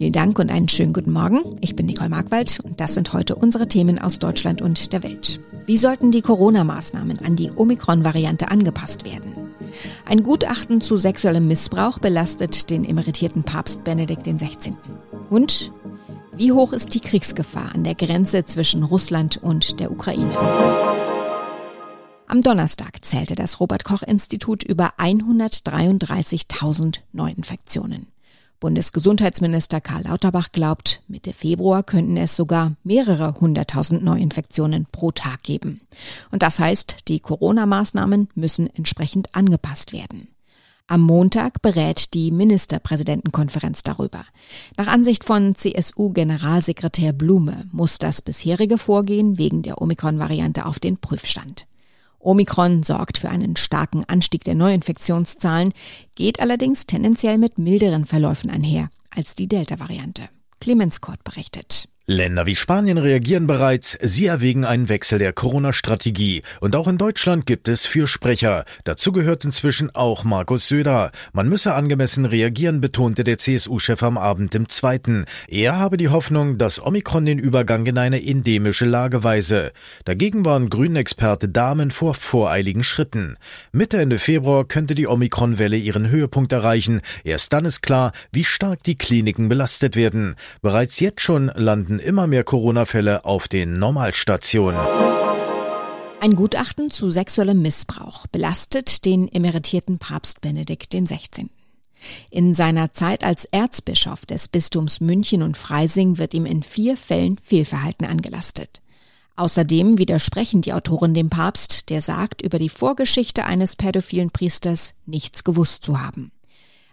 Vielen Dank und einen schönen guten Morgen. Ich bin Nicole Markwald und das sind heute unsere Themen aus Deutschland und der Welt. Wie sollten die Corona-Maßnahmen an die Omikron-Variante angepasst werden? Ein Gutachten zu sexuellem Missbrauch belastet den emeritierten Papst Benedikt XVI. Und wie hoch ist die Kriegsgefahr an der Grenze zwischen Russland und der Ukraine? Am Donnerstag zählte das Robert Koch Institut über 133.000 Neuinfektionen. Bundesgesundheitsminister Karl Lauterbach glaubt, Mitte Februar könnten es sogar mehrere hunderttausend Neuinfektionen pro Tag geben. Und das heißt, die Corona-Maßnahmen müssen entsprechend angepasst werden. Am Montag berät die Ministerpräsidentenkonferenz darüber. Nach Ansicht von CSU-Generalsekretär Blume muss das bisherige Vorgehen wegen der Omikron-Variante auf den Prüfstand. Omikron sorgt für einen starken Anstieg der Neuinfektionszahlen, geht allerdings tendenziell mit milderen Verläufen einher als die Delta-Variante. Clemens Kort berichtet. Länder wie Spanien reagieren bereits. Sie erwägen einen Wechsel der Corona-Strategie. Und auch in Deutschland gibt es Fürsprecher. Dazu gehört inzwischen auch Markus Söder. Man müsse angemessen reagieren, betonte der CSU-Chef am Abend im Zweiten. Er habe die Hoffnung, dass Omikron den Übergang in eine endemische Lage weise. Dagegen waren Grünen-Experte Damen vor voreiligen Schritten. Mitte Ende Februar könnte die Omikron-Welle ihren Höhepunkt erreichen. Erst dann ist klar, wie stark die Kliniken belastet werden. Bereits jetzt schon landen immer mehr Corona-Fälle auf den Normalstationen. Ein Gutachten zu sexuellem Missbrauch belastet den emeritierten Papst Benedikt XVI. In seiner Zeit als Erzbischof des Bistums München und Freising wird ihm in vier Fällen Fehlverhalten angelastet. Außerdem widersprechen die Autoren dem Papst, der sagt, über die Vorgeschichte eines pädophilen Priesters nichts gewusst zu haben.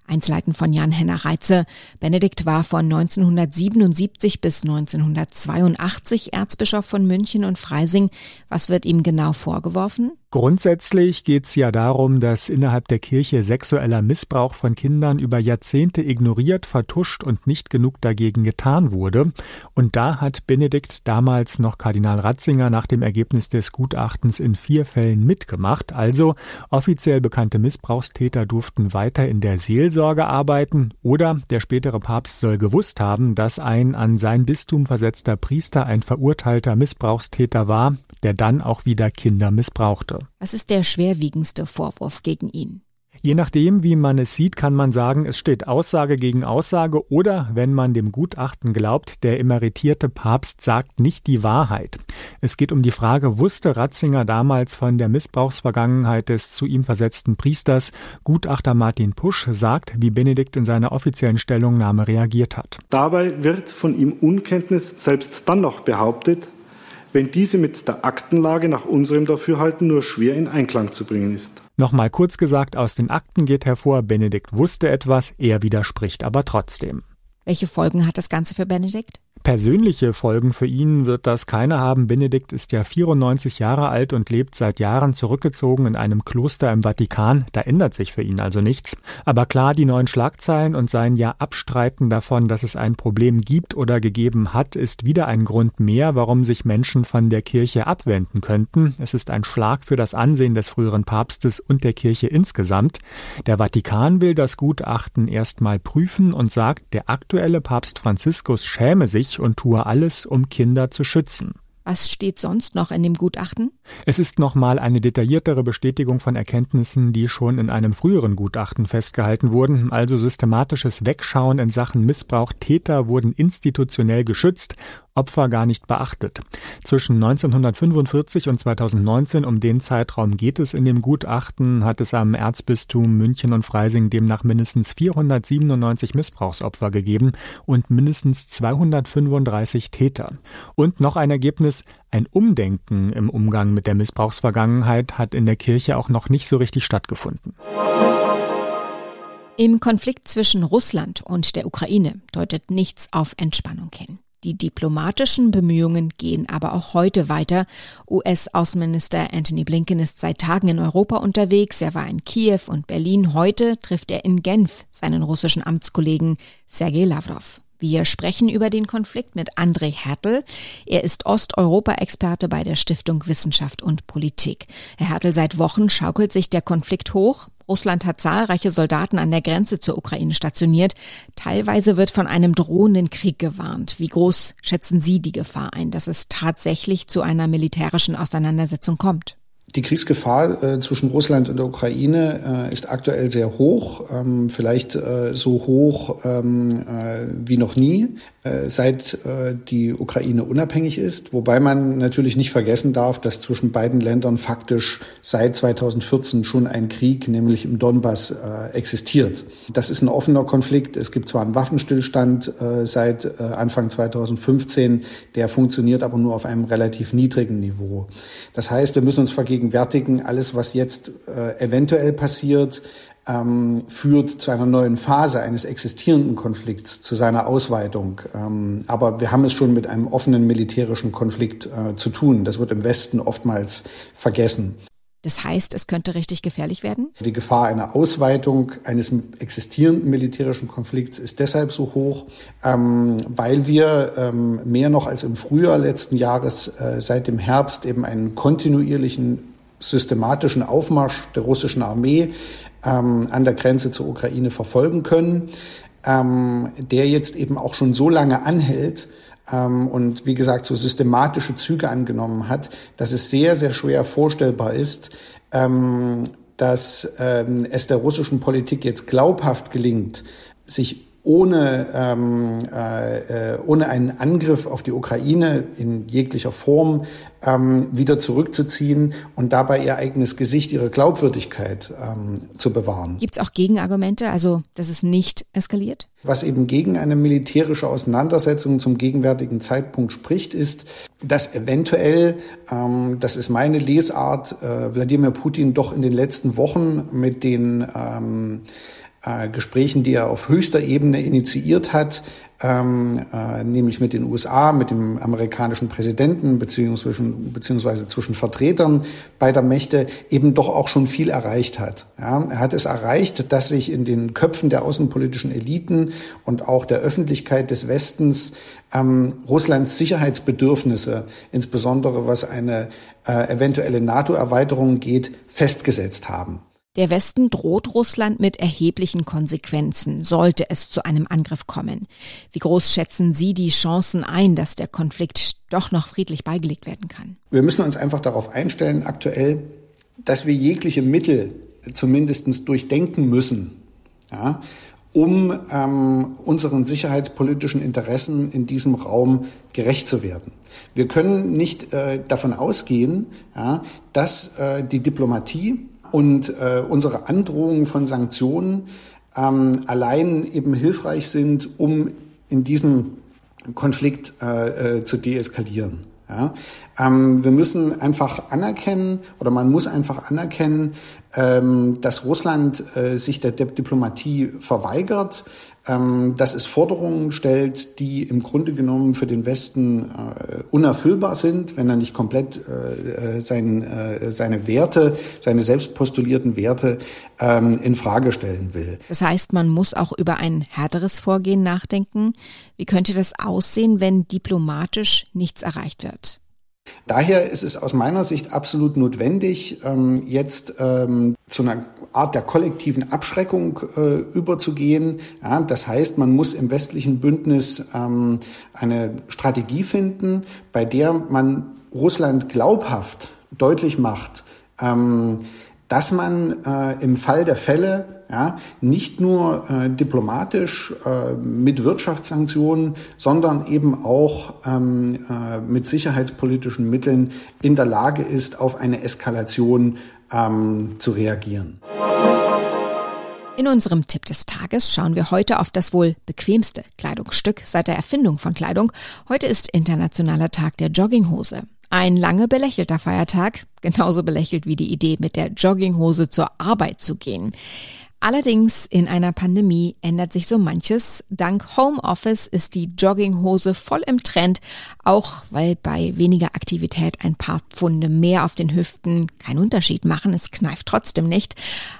Einzelheiten von Jan-Henner Reitze. Benedikt war von 1977 bis 1982 Erzbischof von München und Freising. Was wird ihm genau vorgeworfen? Grundsätzlich geht es ja darum, dass innerhalb der Kirche sexueller Missbrauch von Kindern über Jahrzehnte ignoriert, vertuscht und nicht genug dagegen getan wurde. Und da hat Benedikt damals noch Kardinal Ratzinger nach dem Ergebnis des Gutachtens in vier Fällen mitgemacht. Also offiziell bekannte Missbrauchstäter durften weiter in der Seelsorge arbeiten oder der spätere Papst soll gewusst haben, dass ein an sein Bistum versetzter Priester ein verurteilter Missbrauchstäter war, der dann auch wieder Kinder missbrauchte. Was ist der schwerwiegendste Vorwurf gegen ihn? Je nachdem, wie man es sieht, kann man sagen, es steht Aussage gegen Aussage oder, wenn man dem Gutachten glaubt, der emeritierte Papst sagt nicht die Wahrheit. Es geht um die Frage, wusste Ratzinger damals von der Missbrauchsvergangenheit des zu ihm versetzten Priesters? Gutachter Martin Pusch sagt, wie Benedikt in seiner offiziellen Stellungnahme reagiert hat. Dabei wird von ihm Unkenntnis selbst dann noch behauptet, wenn diese mit der Aktenlage nach unserem Dafürhalten nur schwer in Einklang zu bringen ist. Nochmal kurz gesagt, aus den Akten geht hervor, Benedikt wusste etwas, er widerspricht aber trotzdem. Welche Folgen hat das Ganze für Benedikt? Persönliche Folgen für ihn wird das keine haben. Benedikt ist ja 94 Jahre alt und lebt seit Jahren zurückgezogen in einem Kloster im Vatikan. Da ändert sich für ihn also nichts. Aber klar, die neuen Schlagzeilen und sein ja Abstreiten davon, dass es ein Problem gibt oder gegeben hat, ist wieder ein Grund mehr, warum sich Menschen von der Kirche abwenden könnten. Es ist ein Schlag für das Ansehen des früheren Papstes und der Kirche insgesamt. Der Vatikan will das Gutachten erstmal prüfen und sagt, der aktuelle Papst Franziskus schäme sich und tue alles, um Kinder zu schützen. Was steht sonst noch in dem Gutachten? Es ist nochmal eine detailliertere Bestätigung von Erkenntnissen, die schon in einem früheren Gutachten festgehalten wurden, also systematisches Wegschauen in Sachen Missbrauch. Täter wurden institutionell geschützt Opfer gar nicht beachtet. Zwischen 1945 und 2019, um den Zeitraum geht es in dem Gutachten, hat es am Erzbistum München und Freising demnach mindestens 497 Missbrauchsopfer gegeben und mindestens 235 Täter. Und noch ein Ergebnis, ein Umdenken im Umgang mit der Missbrauchsvergangenheit hat in der Kirche auch noch nicht so richtig stattgefunden. Im Konflikt zwischen Russland und der Ukraine deutet nichts auf Entspannung hin. Die diplomatischen Bemühungen gehen aber auch heute weiter. US-Außenminister Anthony Blinken ist seit Tagen in Europa unterwegs. Er war in Kiew und Berlin. Heute trifft er in Genf seinen russischen Amtskollegen Sergei Lavrov. Wir sprechen über den Konflikt mit André Hertel. Er ist Osteuropa-Experte bei der Stiftung Wissenschaft und Politik. Herr Hertel, seit Wochen schaukelt sich der Konflikt hoch. Russland hat zahlreiche Soldaten an der Grenze zur Ukraine stationiert. Teilweise wird von einem drohenden Krieg gewarnt. Wie groß schätzen Sie die Gefahr ein, dass es tatsächlich zu einer militärischen Auseinandersetzung kommt? Die Kriegsgefahr äh, zwischen Russland und der Ukraine äh, ist aktuell sehr hoch, ähm, vielleicht äh, so hoch ähm, äh, wie noch nie, äh, seit äh, die Ukraine unabhängig ist. Wobei man natürlich nicht vergessen darf, dass zwischen beiden Ländern faktisch seit 2014 schon ein Krieg, nämlich im Donbass, existiert. Das ist ein offener Konflikt. Es gibt zwar einen Waffenstillstand seit Anfang 2015, der funktioniert aber nur auf einem relativ niedrigen Niveau. Das heißt, wir müssen uns vergeben, vergegenwärtigen, alles, was jetzt äh, eventuell passiert, ähm, führt zu einer neuen Phase eines existierenden Konflikts, zu seiner Ausweitung. Ähm, aber wir haben es schon mit einem offenen militärischen Konflikt äh, zu tun. Das wird im Westen oftmals vergessen. Das heißt, es könnte richtig gefährlich werden? Die Gefahr einer Ausweitung eines existierenden militärischen Konflikts ist deshalb so hoch, ähm, weil wir ähm, mehr noch als im Frühjahr letzten Jahres äh, seit dem Herbst eben einen kontinuierlichen systematischen Aufmarsch der russischen Armee ähm, an der Grenze zur Ukraine verfolgen können, ähm, der jetzt eben auch schon so lange anhält, ähm, und wie gesagt so systematische Züge angenommen hat, dass es sehr, sehr schwer vorstellbar ist, ähm, dass ähm, es der russischen Politik jetzt glaubhaft gelingt, sich ohne, ähm, äh, ohne einen Angriff auf die Ukraine in jeglicher Form ähm, wieder zurückzuziehen und dabei ihr eigenes Gesicht, ihre Glaubwürdigkeit ähm, zu bewahren. Gibt es auch Gegenargumente, also dass es nicht eskaliert? Was eben gegen eine militärische Auseinandersetzung zum gegenwärtigen Zeitpunkt spricht, ist, dass eventuell, ähm, das ist meine Lesart, äh, Wladimir Putin doch in den letzten Wochen mit den ähm, äh, Gesprächen, die er auf höchster Ebene initiiert hat, ähm, äh, nämlich mit den USA, mit dem amerikanischen Präsidenten beziehungsweise, beziehungsweise zwischen Vertretern beider Mächte eben doch auch schon viel erreicht hat. Ja, er hat es erreicht, dass sich in den Köpfen der außenpolitischen Eliten und auch der Öffentlichkeit des Westens ähm, Russlands Sicherheitsbedürfnisse, insbesondere was eine äh, eventuelle NATO-Erweiterung geht, festgesetzt haben. Der Westen droht Russland mit erheblichen Konsequenzen, sollte es zu einem Angriff kommen. Wie groß schätzen Sie die Chancen ein, dass der Konflikt doch noch friedlich beigelegt werden kann? Wir müssen uns einfach darauf einstellen, aktuell, dass wir jegliche Mittel zumindest durchdenken müssen, ja, um ähm, unseren sicherheitspolitischen Interessen in diesem Raum gerecht zu werden. Wir können nicht äh, davon ausgehen, ja, dass äh, die Diplomatie und äh, unsere Androhungen von Sanktionen ähm, allein eben hilfreich sind, um in diesem Konflikt äh, äh, zu deeskalieren. Ja? Ähm, wir müssen einfach anerkennen oder man muss einfach anerkennen, ähm, dass Russland äh, sich der Diplomatie verweigert, dass es Forderungen stellt, die im Grunde genommen für den Westen äh, unerfüllbar sind, wenn er nicht komplett äh, sein, äh, seine Werte, seine selbst postulierten Werte ähm, in Frage stellen will. Das heißt, man muss auch über ein härteres Vorgehen nachdenken. Wie könnte das aussehen, wenn diplomatisch nichts erreicht wird? Daher ist es aus meiner Sicht absolut notwendig, ähm, jetzt ähm, zu einer Art der kollektiven Abschreckung äh, überzugehen. Ja, das heißt, man muss im westlichen Bündnis ähm, eine Strategie finden, bei der man Russland glaubhaft deutlich macht, dass man äh, im Fall der Fälle ja, nicht nur äh, diplomatisch äh, mit Wirtschaftssanktionen, sondern eben auch ähm, äh, mit sicherheitspolitischen Mitteln in der Lage ist, auf eine Eskalation ähm, zu reagieren. In unserem Tipp des Tages schauen wir heute auf das wohl bequemste Kleidungsstück seit der Erfindung von Kleidung. Heute ist Internationaler Tag der Jogginghose. Ein lange belächelter Feiertag, genauso belächelt wie die Idee, mit der Jogginghose zur Arbeit zu gehen. Allerdings in einer Pandemie ändert sich so manches. Dank Homeoffice ist die Jogginghose voll im Trend, auch weil bei weniger Aktivität ein paar Pfunde mehr auf den Hüften keinen Unterschied machen. Es kneift trotzdem nicht.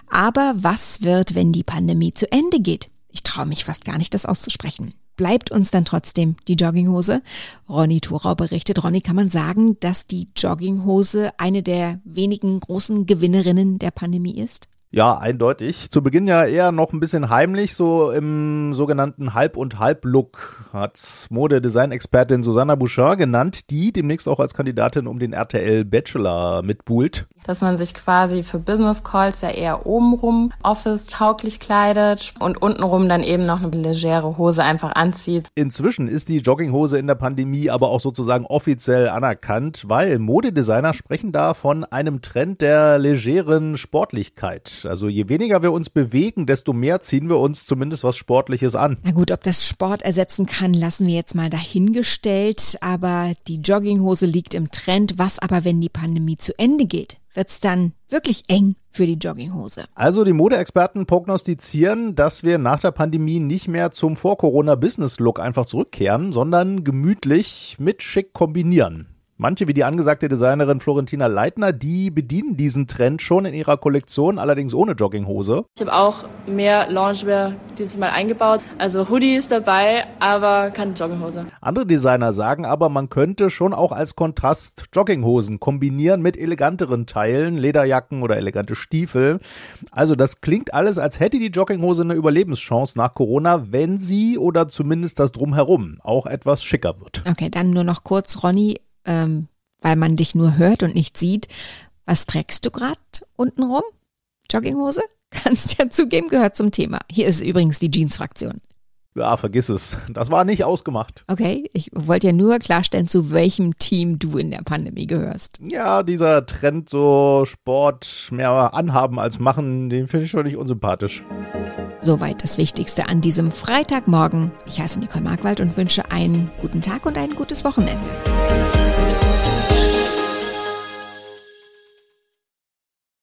Aber was wird, wenn die Pandemie zu Ende geht? Ich traue mich fast gar nicht, das auszusprechen. Bleibt uns dann trotzdem die Jogginghose? Ronny Thorau berichtet. Ronny, kann man sagen, dass die Jogginghose eine der wenigen großen Gewinnerinnen der Pandemie ist? Ja, eindeutig. Zu Beginn ja eher noch ein bisschen heimlich, so im sogenannten Halb- und Halb-Look hat's Modedesign-Expertin Susanna Bouchard genannt, die demnächst auch als Kandidatin um den RTL Bachelor mitbuhlt. Dass man sich quasi für Business Calls ja eher obenrum Office-tauglich kleidet und untenrum dann eben noch eine legere Hose einfach anzieht. Inzwischen ist die Jogginghose in der Pandemie aber auch sozusagen offiziell anerkannt, weil Modedesigner sprechen da von einem Trend der legeren Sportlichkeit. Also je weniger wir uns bewegen, desto mehr ziehen wir uns zumindest was Sportliches an. Na gut, ob das Sport ersetzen kann, lassen wir jetzt mal dahingestellt. Aber die Jogginghose liegt im Trend. Was aber, wenn die Pandemie zu Ende geht? wird's dann wirklich eng für die Jogginghose. Also die Modeexperten prognostizieren, dass wir nach der Pandemie nicht mehr zum Vor-Corona-Business-Look einfach zurückkehren, sondern gemütlich mit schick kombinieren. Manche, wie die angesagte Designerin Florentina Leitner, die bedienen diesen Trend schon in ihrer Kollektion, allerdings ohne Jogginghose. Ich habe auch mehr Loungewear dieses Mal eingebaut. Also Hoodie ist dabei, aber keine Jogginghose. Andere Designer sagen aber, man könnte schon auch als Kontrast Jogginghosen kombinieren mit eleganteren Teilen, Lederjacken oder elegante Stiefel. Also das klingt alles, als hätte die Jogginghose eine Überlebenschance nach Corona, wenn sie oder zumindest das Drumherum auch etwas schicker wird. Okay, dann nur noch kurz, Ronny, ähm, weil man dich nur hört und nicht sieht. Was trägst du gerade untenrum? Jogginghose? Kannst ja zugeben, gehört zum Thema. Hier ist übrigens die Jeans-Fraktion. Ja, vergiss es. Das war nicht ausgemacht. Okay, ich wollte ja nur klarstellen, zu welchem Team du in der Pandemie gehörst. Ja, dieser Trend, so Sport mehr anhaben als machen, den finde ich schon nicht unsympathisch. Soweit das Wichtigste an diesem Freitagmorgen. Ich heiße Nicole Markwald und wünsche einen guten Tag und ein gutes Wochenende.